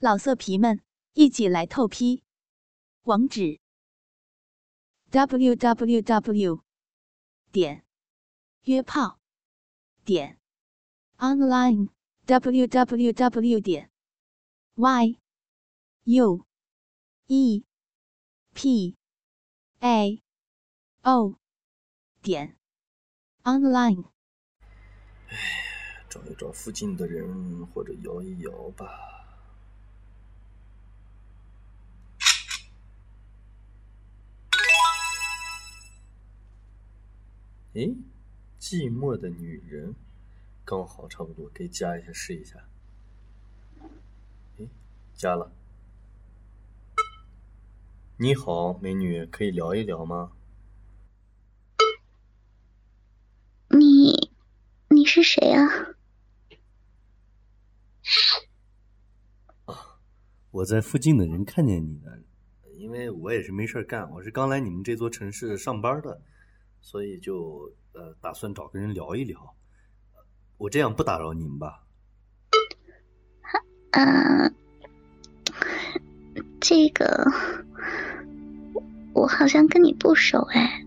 老色皮们，一起来透批！网址：w w w 点约炮点 online w w w 点 y u e p a o 点 online。哎，找一找附近的人，或者摇一摇吧。哎，寂寞的女人，刚好差不多，可以加一下试一下。哎，加了。你好，美女，可以聊一聊吗？你，你是谁啊？啊，我在附近的人看见你了，因为我也是没事干，我是刚来你们这座城市上班的。所以就呃打算找个人聊一聊，我这样不打扰您吧？嗯，这个我好像跟你不熟哎。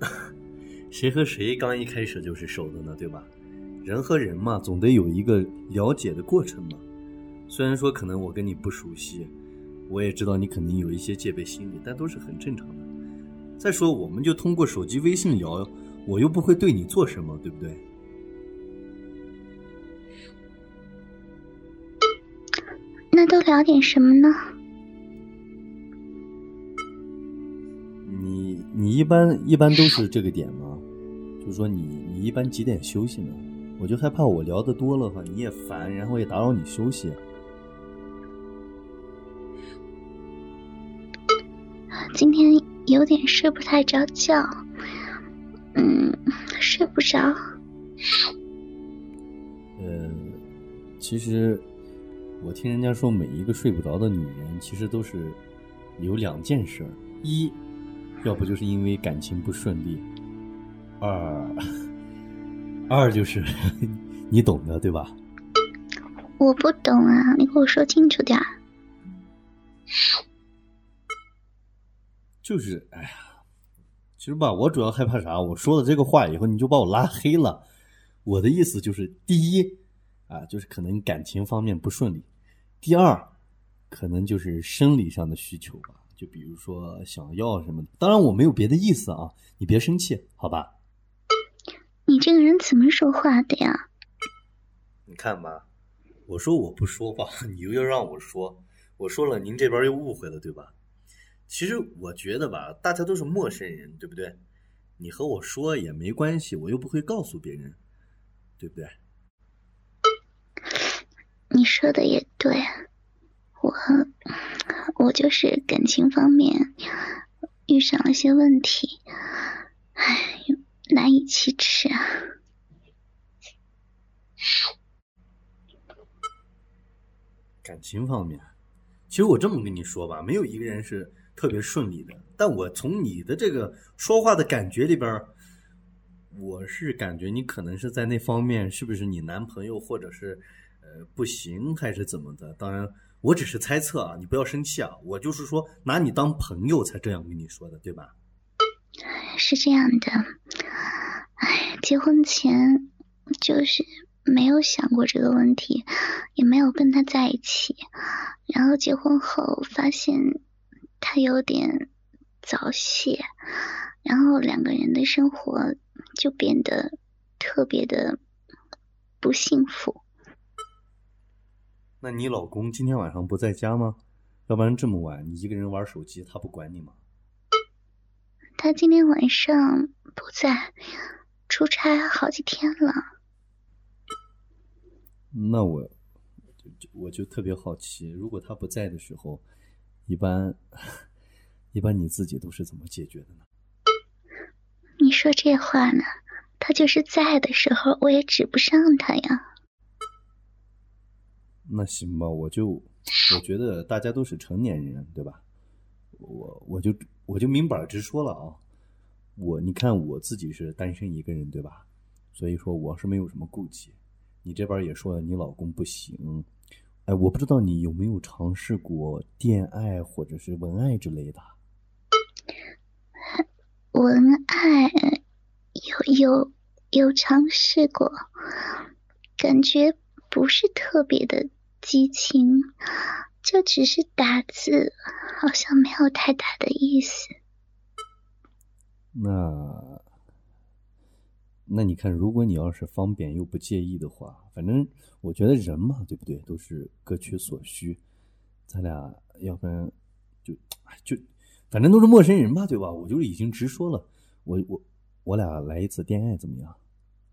谁和谁刚一开始就是熟的呢？对吧？人和人嘛，总得有一个了解的过程嘛。虽然说可能我跟你不熟悉。我也知道你肯定有一些戒备心理，但都是很正常的。再说，我们就通过手机微信聊，我又不会对你做什么，对不对？那都聊点什么呢？你你一般一般都是这个点吗？就是说你你一般几点休息呢？我就害怕我聊的多了话你也烦，然后也打扰你休息。有点睡不太着觉，嗯，睡不着。呃，其实我听人家说，每一个睡不着的女人，其实都是有两件事：一，要不就是因为感情不顺利；二，二就是你懂的，对吧？我不懂啊，你给我说清楚点儿。就是，哎呀，其实吧，我主要害怕啥？我说了这个话以后，你就把我拉黑了。我的意思就是，第一，啊，就是可能感情方面不顺利；第二，可能就是生理上的需求吧，就比如说想要什么。当然，我没有别的意思啊，你别生气，好吧？你这个人怎么说话的呀？你看吧，我说我不说吧，你又要让我说，我说了，您这边又误会了，对吧？其实我觉得吧，大家都是陌生人，对不对？你和我说也没关系，我又不会告诉别人，对不对？你说的也对，我我就是感情方面遇上了些问题，唉，难以启齿啊。感情方面，其实我这么跟你说吧，没有一个人是。特别顺利的，但我从你的这个说话的感觉里边，我是感觉你可能是在那方面，是不是你男朋友或者是呃不行还是怎么的？当然，我只是猜测啊，你不要生气啊，我就是说拿你当朋友才这样跟你说的，对吧？是这样的，哎，结婚前就是没有想过这个问题，也没有跟他在一起，然后结婚后发现。他有点早泄，然后两个人的生活就变得特别的不幸福。那你老公今天晚上不在家吗？要不然这么晚你一个人玩手机，他不管你吗？他今天晚上不在，出差好几天了。那我就我就特别好奇，如果他不在的时候。一般，一般你自己都是怎么解决的呢？你说这话呢？他就是在的时候，我也指不上他呀。那行吧，我就我觉得大家都是成年人，对吧？我我就我就明摆直说了啊。我你看我自己是单身一个人，对吧？所以说我是没有什么顾忌。你这边也说了你老公不行，哎，我不知道你有没有尝试过电爱或者是文爱之类的。文爱有有有尝试过，感觉不是特别的激情，就只是打字，好像没有太大的意思。那那你看，如果你要是方便又不介意的话，反正我觉得人嘛，对不对？都是各取所需，咱俩要不然就就。反正都是陌生人吧，对吧？我就已经直说了，我我我俩来一次恋爱怎么样？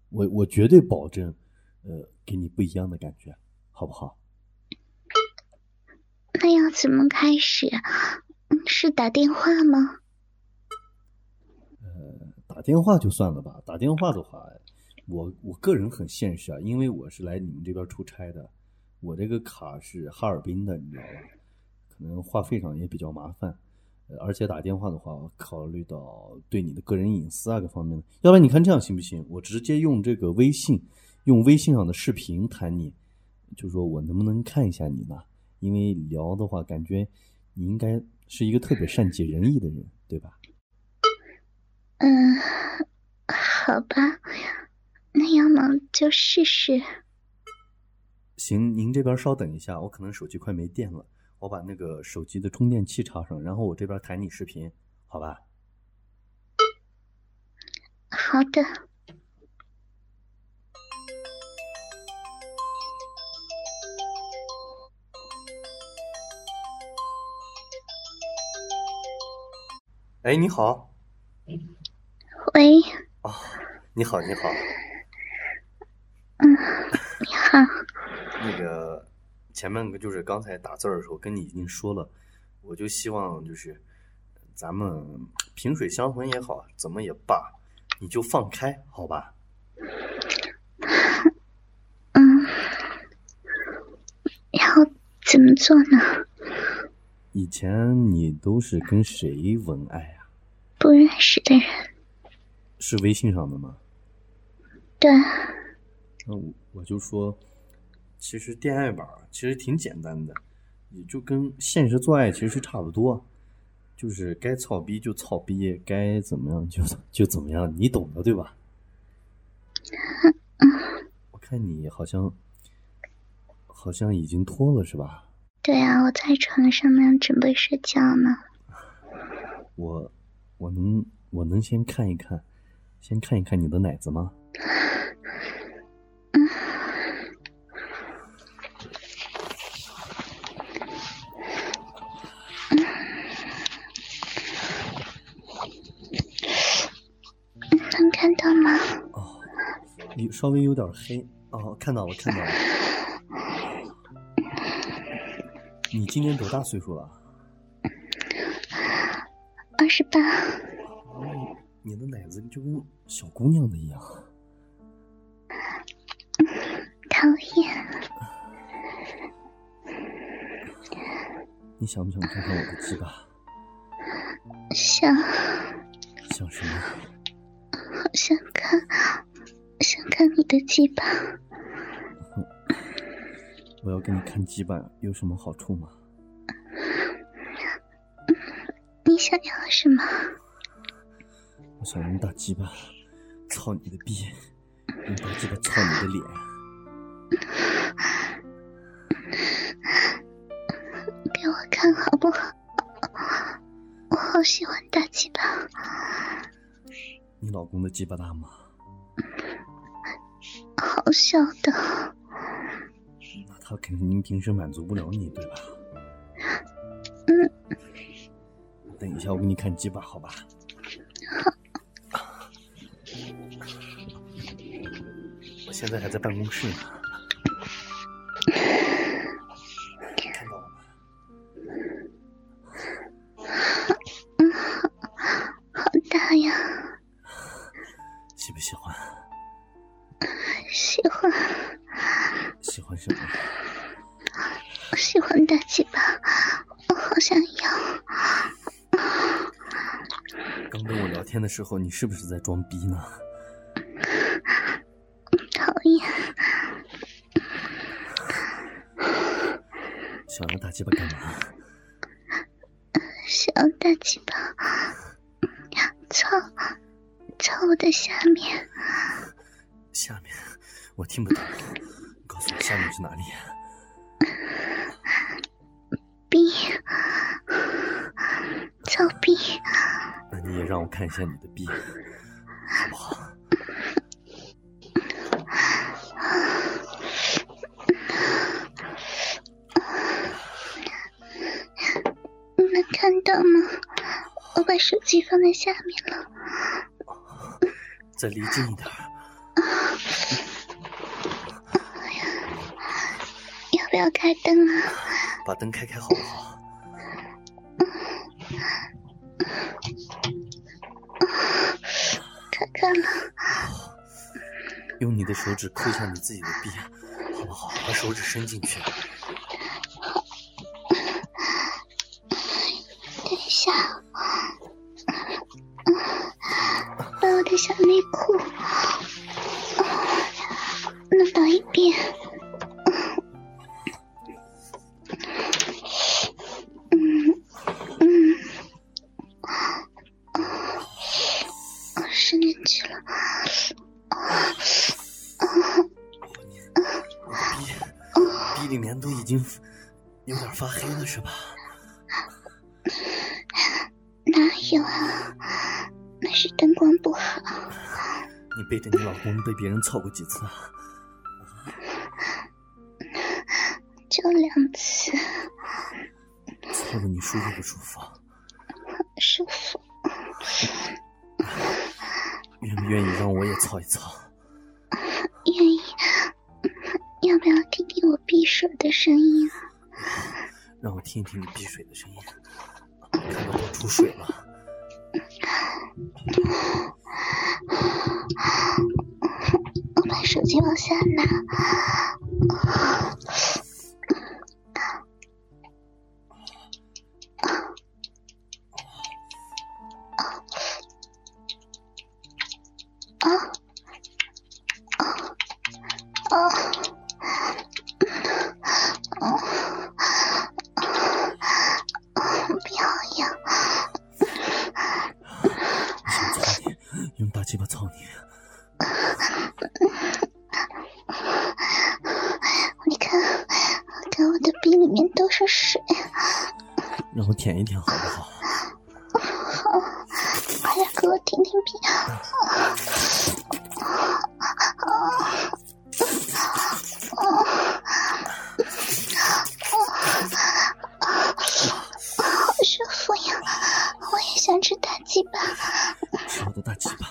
我我绝对保证，呃，给你不一样的感觉，好不好？那要怎么开始？是打电话吗？打电话就算了吧。打电话的话，我我个人很现实啊，因为我是来你们这边出差的，我这个卡是哈尔滨的，你知道吧？可能话费上也比较麻烦。而且打电话的话，考虑到对你的个人隐私啊各方面的，要不然你看这样行不行？我直接用这个微信，用微信上的视频谈你，就说我能不能看一下你呢？因为聊的话，感觉你应该是一个特别善解人意的人，对吧？嗯，好吧，那要么就试试。行，您这边稍等一下，我可能手机快没电了。我把那个手机的充电器插上，然后我这边弹你视频，好吧？好的。哎，你好。喂。哦，你好，你好。嗯，你好。那个。前面个就是刚才打字的时候跟你已经说了，我就希望就是咱们萍水相逢也好，怎么也罢，你就放开，好吧？嗯，然后怎么做呢？以前你都是跟谁文爱啊？不认识的人。是微信上的吗？对。那我我就说。其实恋爱吧，其实挺简单的，也就跟现实做爱其实差不多，就是该操逼就操逼，该怎么样就就怎么样，你懂的对吧？我看你好像好像已经脱了是吧？对啊，我在床上呢准备睡觉呢。我我能我能先看一看，先看一看你的奶子吗能看到吗你？稍微有点黑哦，看到了，看到了。你今年多大岁数了？二十八。你的奶子就跟小姑娘的一样。讨厌。你想不想看看我的鸡巴？想。想什么？好想看。想看你的鸡巴，我要给你看鸡巴有什么好处吗？你想要什么？我想用大鸡巴操你的逼，用大鸡巴操你的脸。给我看好不好？我好喜欢大鸡巴。你老公的鸡巴大吗？好小的，那他肯定平时满足不了你，对吧？嗯。等一下，我给你看鸡巴，好吧？好。我现在还在办公室呢。时候你是不是在装逼呢？讨厌。想要大鸡巴干嘛？想要大鸡巴操操我的下面。下面？我听不懂告诉我下面是哪里？也让我看一下你的币，好不好？你能看到吗？我把手机放在下面了。再离近一点。要不要开灯啊？把灯开开好不好？开开了。用你的手指抠一下你自己的臂，好不好？把手指伸进去。等一下，把我的小内裤是吧？哪有啊？那是灯光不好。你背着你老公被别人操过几次啊？就两次。操的你舒服不舒服？舒服。愿不愿意让我也操一操？愿意。要不要听听我匕首的声音啊？让我听一听你闭水的声音，看到都出水了。我把手机往下拿。啊啊啊！让我舔一舔好不好？好，快点给我舔舔屁。好舒服呀！我也想吃大鸡巴。吃我的大鸡巴，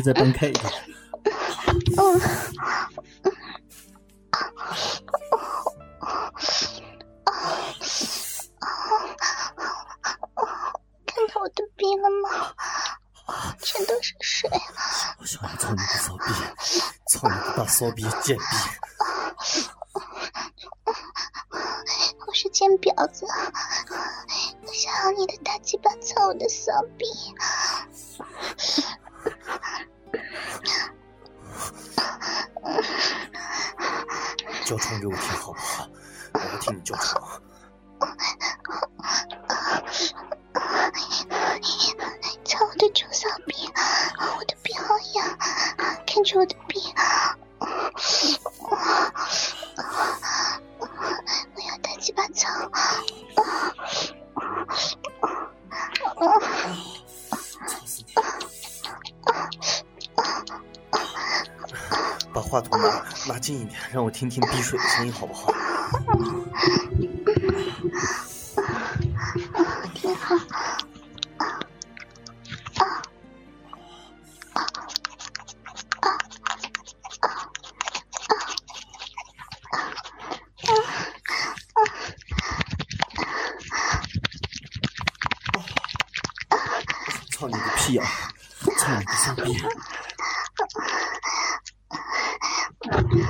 再搬开一点。嗯。看到我的鼻了吗？全都是水。我想要操你的骚逼，操你的大骚逼贱逼！我是贱婊子，我想要你的大鸡巴操我的骚逼。叫床给我听好不好？我要听你叫床。操我的臭骚逼！我的鼻好痒，看着我的鼻。拉近一点，让我听听滴水的声音好不好？挺好。操你个屁啊！操你个骚逼！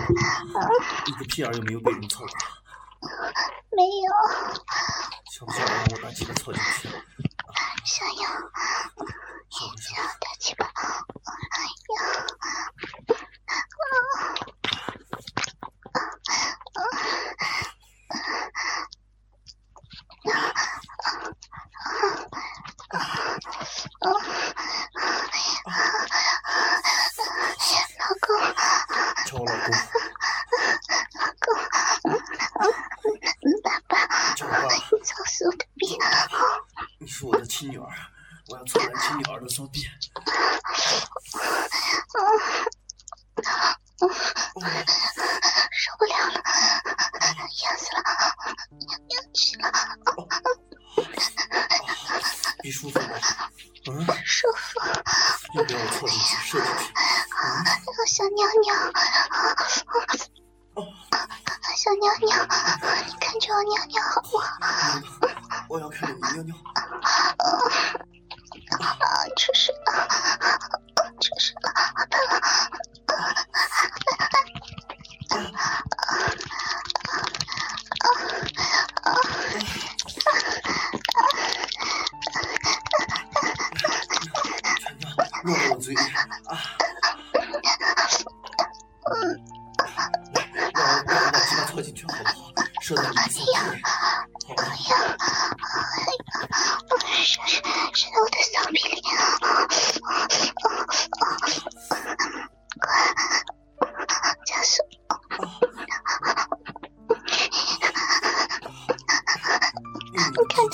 啊，一个屁儿也没有被人臭过。没有，想不想让我把几个凑进去？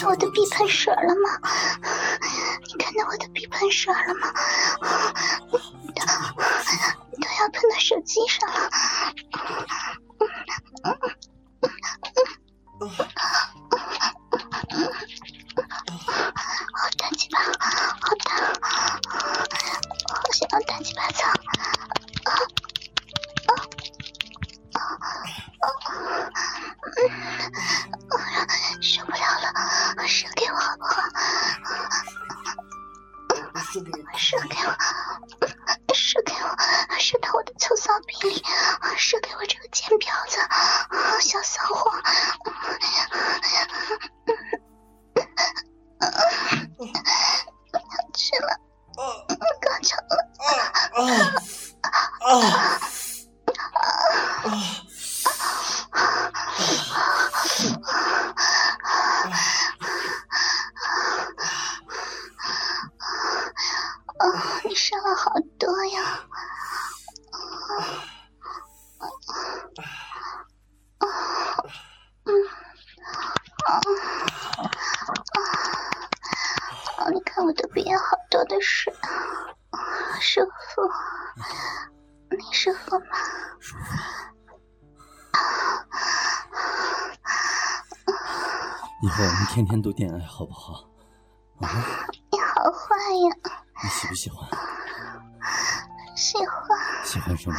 我的鼻喷水了吗？你看到我的鼻喷水了吗？都要喷到手机上了。射给，我，射给我，射到我的臭骚逼里，射给我这个贱婊子，小骚货！天天都恋爱好不好？啊，你好坏呀，你喜不喜欢？喜欢，喜欢什么？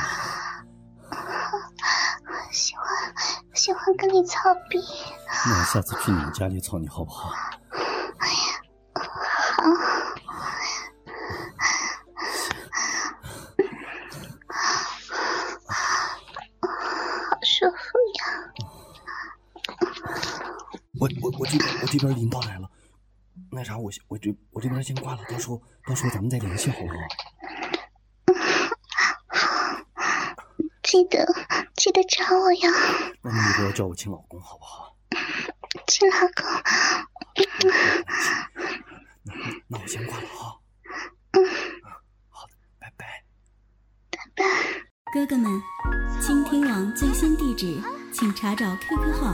喜欢，喜欢跟你操逼。那我下次去你们家里操你好不好？好舒服呀！我我我这边领导来了，那啥我先我这我这边先挂了，到时候到时候咱们再联系好不好？记得记得找我呀，那你以后要叫我亲老公好不好？亲老公。那那我先挂了哈。好的，拜拜。哥哥们，倾听网最新地址，请查找 QQ 号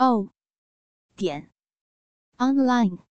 o 点 online。